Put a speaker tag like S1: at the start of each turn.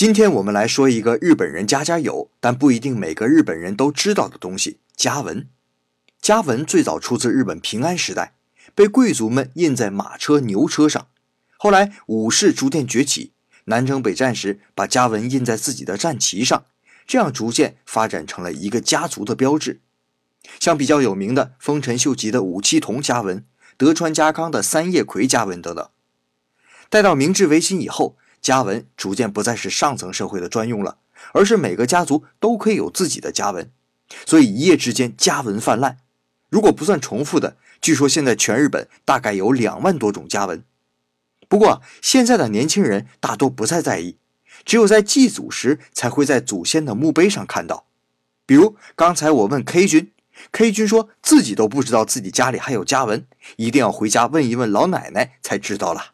S1: 今天我们来说一个日本人家家有，但不一定每个日本人都知道的东西——家纹。家纹最早出自日本平安时代，被贵族们印在马车、牛车上。后来武士逐渐崛起，南征北战时把家纹印在自己的战旗上，这样逐渐发展成了一个家族的标志。像比较有名的丰臣秀吉的五七铜家纹、德川家康的三叶葵家纹等等。待到明治维新以后。家纹逐渐不再是上层社会的专用了，而是每个家族都可以有自己的家纹，所以一夜之间家纹泛滥。如果不算重复的，据说现在全日本大概有两万多种家纹。不过现在的年轻人大多不再在意，只有在祭祖时才会在祖先的墓碑上看到。比如刚才我问 K 君，K 君说自己都不知道自己家里还有家纹，一定要回家问一问老奶奶才知道了。